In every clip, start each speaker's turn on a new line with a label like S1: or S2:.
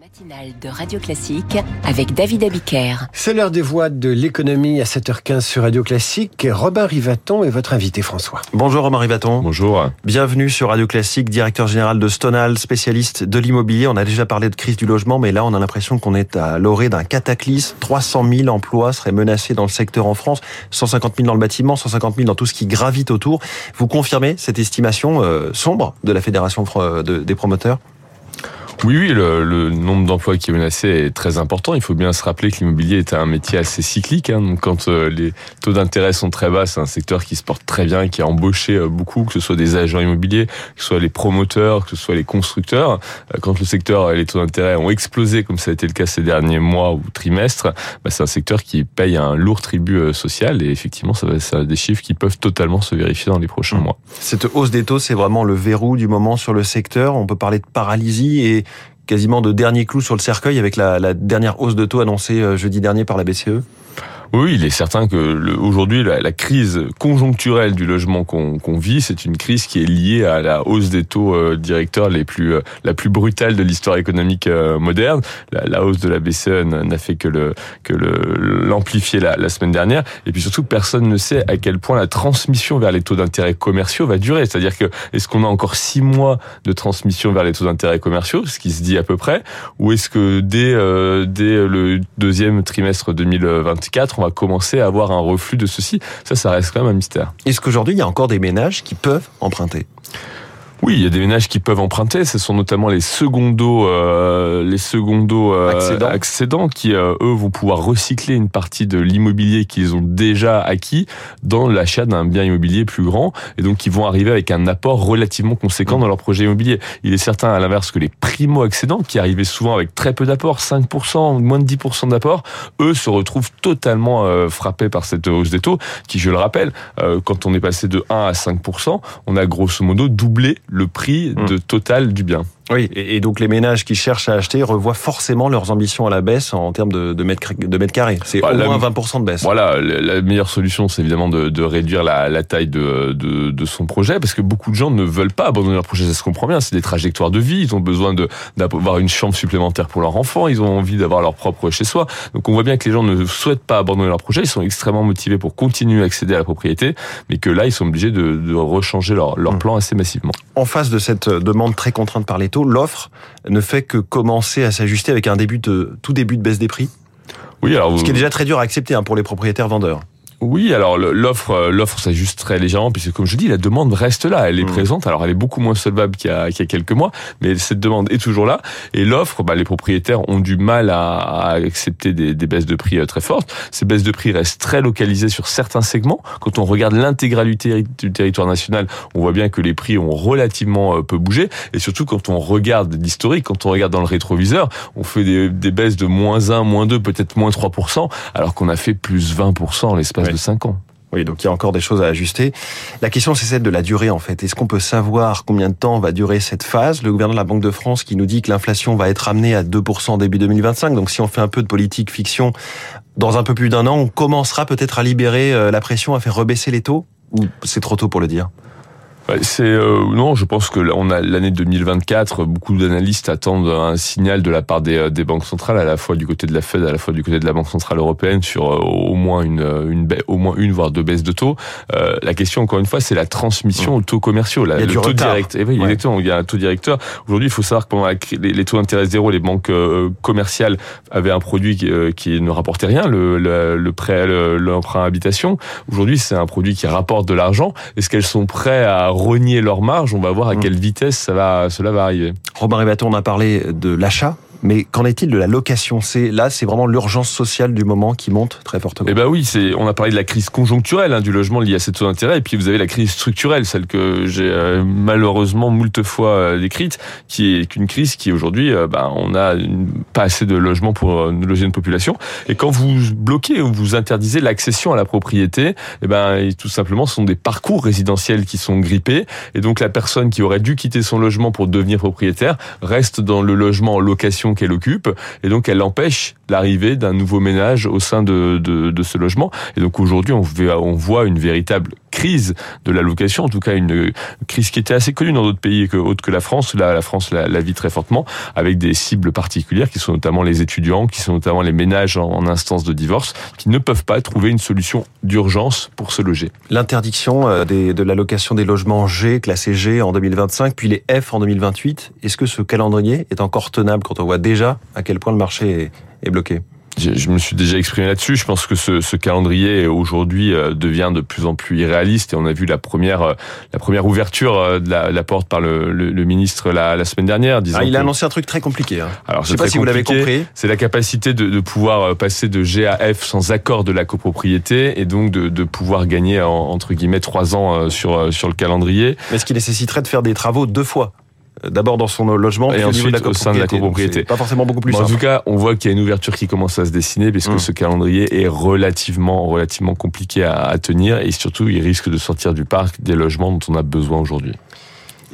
S1: matinale de Radio Classique avec David Abiker.
S2: C'est l'heure des voix de l'économie à 7h15 sur Radio Classique. Robin Rivaton est votre invité François.
S3: Bonjour Robin Rivaton.
S4: Bonjour.
S3: Bienvenue sur Radio Classique, directeur général de Stonal, spécialiste de l'immobilier. On a déjà parlé de crise du logement, mais là on a l'impression qu'on est à l'orée d'un cataclysme. 300 000 emplois seraient menacés dans le secteur en France, 150 000 dans le bâtiment, 150 000 dans tout ce qui gravite autour. Vous confirmez cette estimation euh, sombre de la Fédération des promoteurs?
S4: Oui, oui, le, le nombre d'emplois qui est menacé est très important. Il faut bien se rappeler que l'immobilier est un métier assez cyclique. Hein. Donc, quand euh, les taux d'intérêt sont très bas, c'est un secteur qui se porte très bien, qui a embauché euh, beaucoup, que ce soit des agents immobiliers, que ce soit les promoteurs, que ce soit les constructeurs. Euh, quand le secteur, les taux d'intérêt ont explosé, comme ça a été le cas ces derniers mois ou trimestres, bah, c'est un secteur qui paye un lourd tribut social. Et effectivement, ça va, ça des chiffres qui peuvent totalement se vérifier dans les prochains mmh. mois.
S3: Cette hausse des taux, c'est vraiment le verrou du moment sur le secteur. On peut parler de paralysie et quasiment de dernier clou sur le cercueil avec la, la dernière hausse de taux annoncée euh, jeudi dernier par la BCE
S4: oui, il est certain que aujourd'hui, la, crise conjoncturelle du logement qu'on vit, c'est une crise qui est liée à la hausse des taux euh, directeurs les plus, euh, la plus brutale de l'histoire économique euh, moderne. La, hausse de la BCE n'a fait que le que l'amplifier la, la, semaine dernière. Et puis surtout, personne ne sait à quel point la transmission vers les taux d'intérêt commerciaux va durer. C'est-à-dire que est-ce qu'on a encore six mois de transmission vers les taux d'intérêt commerciaux, ce qui se dit à peu près, ou est-ce que dès dès le deuxième trimestre 2024, on va commencer à avoir un reflux de ceci. Ça, ça reste quand même un mystère.
S3: Est-ce qu'aujourd'hui, il y a encore des ménages qui peuvent emprunter?
S4: Oui, il y a des ménages qui peuvent emprunter. Ce sont notamment les secondos, euh, les secondos euh, accédants. qui euh, eux vont pouvoir recycler une partie de l'immobilier qu'ils ont déjà acquis dans l'achat d'un bien immobilier plus grand, et donc qui vont arriver avec un apport relativement conséquent dans leur projet immobilier. Il est certain, à l'inverse, que les primo accédants, qui arrivaient souvent avec très peu d'apport, 5%, moins de 10% d'apport, eux se retrouvent totalement euh, frappés par cette hausse des taux, qui, je le rappelle, euh, quand on est passé de 1 à 5%, on a grosso modo doublé le prix mmh. de total du bien.
S3: Oui, et donc les ménages qui cherchent à acheter revoient forcément leurs ambitions à la baisse en termes de, de mètres, de mètres carrés. C'est bah, au moins 20% de baisse.
S4: Voilà, la meilleure solution, c'est évidemment de, de, réduire la, la taille de, de, de, son projet, parce que beaucoup de gens ne veulent pas abandonner leur projet, ça se comprend bien, c'est des trajectoires de vie, ils ont besoin d'avoir une chambre supplémentaire pour leur enfant, ils ont envie d'avoir leur propre chez soi. Donc on voit bien que les gens ne souhaitent pas abandonner leur projet, ils sont extrêmement motivés pour continuer à accéder à la propriété, mais que là, ils sont obligés de, rechanger leur, leur mmh. plan assez massivement.
S3: En face de cette demande très contrainte par les l'offre ne fait que commencer à s'ajuster avec un début de tout début de baisse des prix? Oui, alors ce qui est déjà très dur à accepter hein, pour les propriétaires vendeurs.
S4: Oui, alors l'offre euh, l'offre s'ajuste très légèrement puisque comme je dis la demande reste là, elle est mmh. présente. Alors elle est beaucoup moins solvable qu'il y, a, qu'il y a quelques mois, mais cette demande est toujours là et l'offre, bah, les propriétaires ont du mal à, à accepter des, des, baisses de prix euh, très fortes. Ces baisses de prix restent très localisées sur certains segments. Quand on regarde l'intégralité du territoire national, on voit bien que les prix ont relativement euh, peu bougé et surtout quand on regarde l'historique, quand on regarde dans le rétroviseur, on fait des, des baisses de moins 1, moins 2, peut-être moins 3%, alors qu'on a fait plus 20% en l'espace de 5 ans.
S3: Oui, donc il y a encore des choses à ajuster. La question, c'est celle de la durée, en fait. Est-ce qu'on peut savoir combien de temps va durer cette phase? Le gouverneur de la Banque de France qui nous dit que l'inflation va être amenée à 2% début 2025. Donc si on fait un peu de politique fiction, dans un peu plus d'un an, on commencera peut-être à libérer euh, la pression, à faire rebaisser les taux? Ou c'est trop tôt pour le dire?
S4: C'est euh, non, je pense que on a l'année 2024. Beaucoup d'analystes attendent un signal de la part des, euh, des, banques centrales, à la fois du côté de la Fed, à la fois du côté de la Banque centrale européenne, sur euh, au moins une, une au moins une voire deux baisses de taux. Euh, la question, encore une fois, c'est la transmission aux taux commerciaux, la,
S3: il y a le taux direct.
S4: Et eh oui, ouais. il y a un taux directeur. Aujourd'hui, il faut savoir que pendant les, les, taux d'intérêt zéro, les banques commerciales avaient un produit qui, qui ne rapportait rien, le, le, le prêt, l'emprunt habitation. Aujourd'hui, c'est un produit qui rapporte de l'argent. Est-ce qu'elles sont prêtes à renier leur marge, on va voir à mm. quelle vitesse ça va, cela va arriver.
S3: Robin Rébaton, on a parlé de l'achat mais qu'en est-il de la location C'est là, c'est vraiment l'urgence sociale du moment qui monte très fortement.
S4: Eh ben oui, c'est. On a parlé de la crise conjoncturelle hein, du logement lié à cette taux d'intérêt, et puis vous avez la crise structurelle, celle que j'ai euh, malheureusement moult fois euh, décrite, qui est une crise qui aujourd'hui, euh, ben, on a pas assez de logements pour loger une population. Et quand vous bloquez ou vous interdisez l'accession à la propriété, eh ben tout simplement, ce sont des parcours résidentiels qui sont grippés, et donc la personne qui aurait dû quitter son logement pour devenir propriétaire reste dans le logement en location qu'elle occupe, et donc elle empêche l'arrivée d'un nouveau ménage au sein de, de, ce logement. Et donc aujourd'hui, on voit une véritable crise de la location, en tout cas une crise qui était assez connue dans d'autres pays que autres que la France. Là, la France la, la vit très fortement avec des cibles particulières qui sont notamment les étudiants, qui sont notamment les ménages en, instance de divorce, qui ne peuvent pas trouver une solution d'urgence pour se loger.
S3: L'interdiction euh, de la location des logements G, classés G en 2025, puis les F en 2028, est-ce que ce calendrier est encore tenable quand on voit déjà à quel point le marché est bloqué?
S4: Je, me suis déjà exprimé là-dessus. Je pense que ce, ce calendrier aujourd'hui euh, devient de plus en plus irréaliste et on a vu la première euh, la première ouverture euh, de la, la porte par le, le, ministre la, la, semaine dernière.
S3: Disant ah, il a annoncé un truc très compliqué. Hein.
S4: Alors je sais pas si vous l'avez compris. C'est la capacité de, de, pouvoir passer de G à F sans accord de la copropriété et donc de, de pouvoir gagner entre guillemets trois ans sur sur le calendrier.
S3: Mais ce qui nécessiterait de faire des travaux deux fois? D'abord dans son logement
S4: et ensuite au sein de la copropriété.
S3: Pas forcément beaucoup plus.
S4: en tout cas, on voit qu'il y a une ouverture qui commence à se dessiner puisque mm. ce calendrier est relativement relativement compliqué à, à tenir et surtout il risque de sortir du parc des logements dont on a besoin aujourd'hui.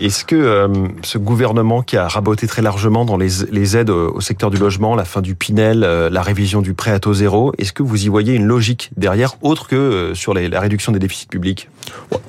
S3: Est-ce que euh, ce gouvernement qui a raboté très largement dans les, les, aides au secteur du logement, la fin du Pinel, euh, la révision du prêt à taux zéro, est-ce que vous y voyez une logique derrière autre que euh, sur les, la réduction des déficits publics?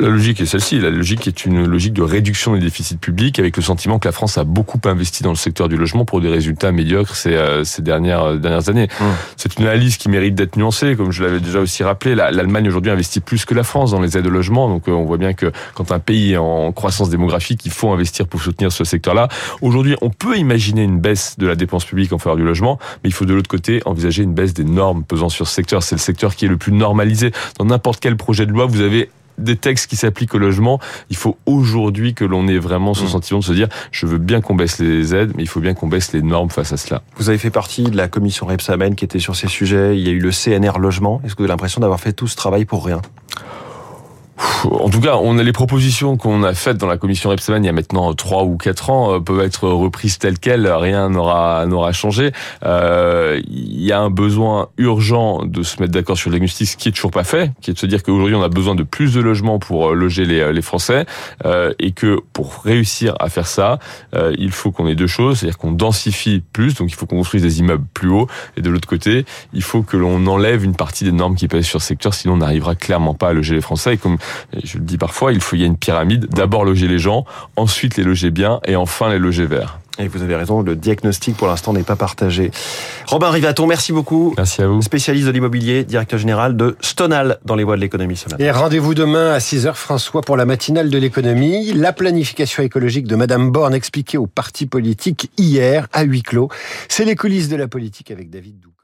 S4: La logique est celle-ci. La logique est une logique de réduction des déficits publics avec le sentiment que la France a beaucoup investi dans le secteur du logement pour des résultats médiocres ces, ces dernières, dernières années. Mmh. C'est une analyse qui mérite d'être nuancée. Comme je l'avais déjà aussi rappelé, l'Allemagne aujourd'hui investit plus que la France dans les aides au logement. Donc on voit bien que quand un pays est en croissance démographique, qu'il faut investir pour soutenir ce secteur-là. Aujourd'hui, on peut imaginer une baisse de la dépense publique en faveur du logement, mais il faut de l'autre côté envisager une baisse des normes pesant sur ce secteur. C'est le secteur qui est le plus normalisé. Dans n'importe quel projet de loi, vous avez des textes qui s'appliquent au logement, il faut aujourd'hui que l'on ait vraiment ce mmh. sentiment de se dire je veux bien qu'on baisse les aides, mais il faut bien qu'on baisse les normes face à cela.
S3: Vous avez fait partie de la commission Repsamen qui était sur ces sujets, il y a eu le CNR logement. Est-ce que vous avez l'impression d'avoir fait tout ce travail pour rien?
S4: En tout cas, on a les propositions qu'on a faites dans la commission Repsamen il y a maintenant trois ou quatre ans euh, peuvent être reprises telles quelles, rien n'aura n'aura changé. Euh, il y a un besoin urgent de se mettre d'accord sur le ce qui est toujours pas fait, qui est de se dire qu'aujourd'hui on a besoin de plus de logements pour euh, loger les, les Français euh, et que pour réussir à faire ça, euh, il faut qu'on ait deux choses, c'est-à-dire qu'on densifie plus, donc il faut qu'on construise des immeubles plus hauts, et de l'autre côté, il faut que l'on enlève une partie des normes qui pèsent sur ce secteur, sinon on n'arrivera clairement pas à loger les Français. Et comme je le dis parfois, il faut y a une pyramide. D'abord loger les gens, ensuite les loger bien et enfin les loger verts.
S3: Et vous avez raison, le diagnostic pour l'instant n'est pas partagé. Robin Rivaton, merci beaucoup.
S4: Merci à vous.
S3: Spécialiste de l'immobilier, directeur général de Stonal dans les voies de l'économie ce
S2: Et rendez-vous demain à 6h François pour la matinale de l'économie. La planification écologique de Madame Borne expliquée aux partis politiques hier à huis clos. C'est les coulisses de la politique avec David Doucan.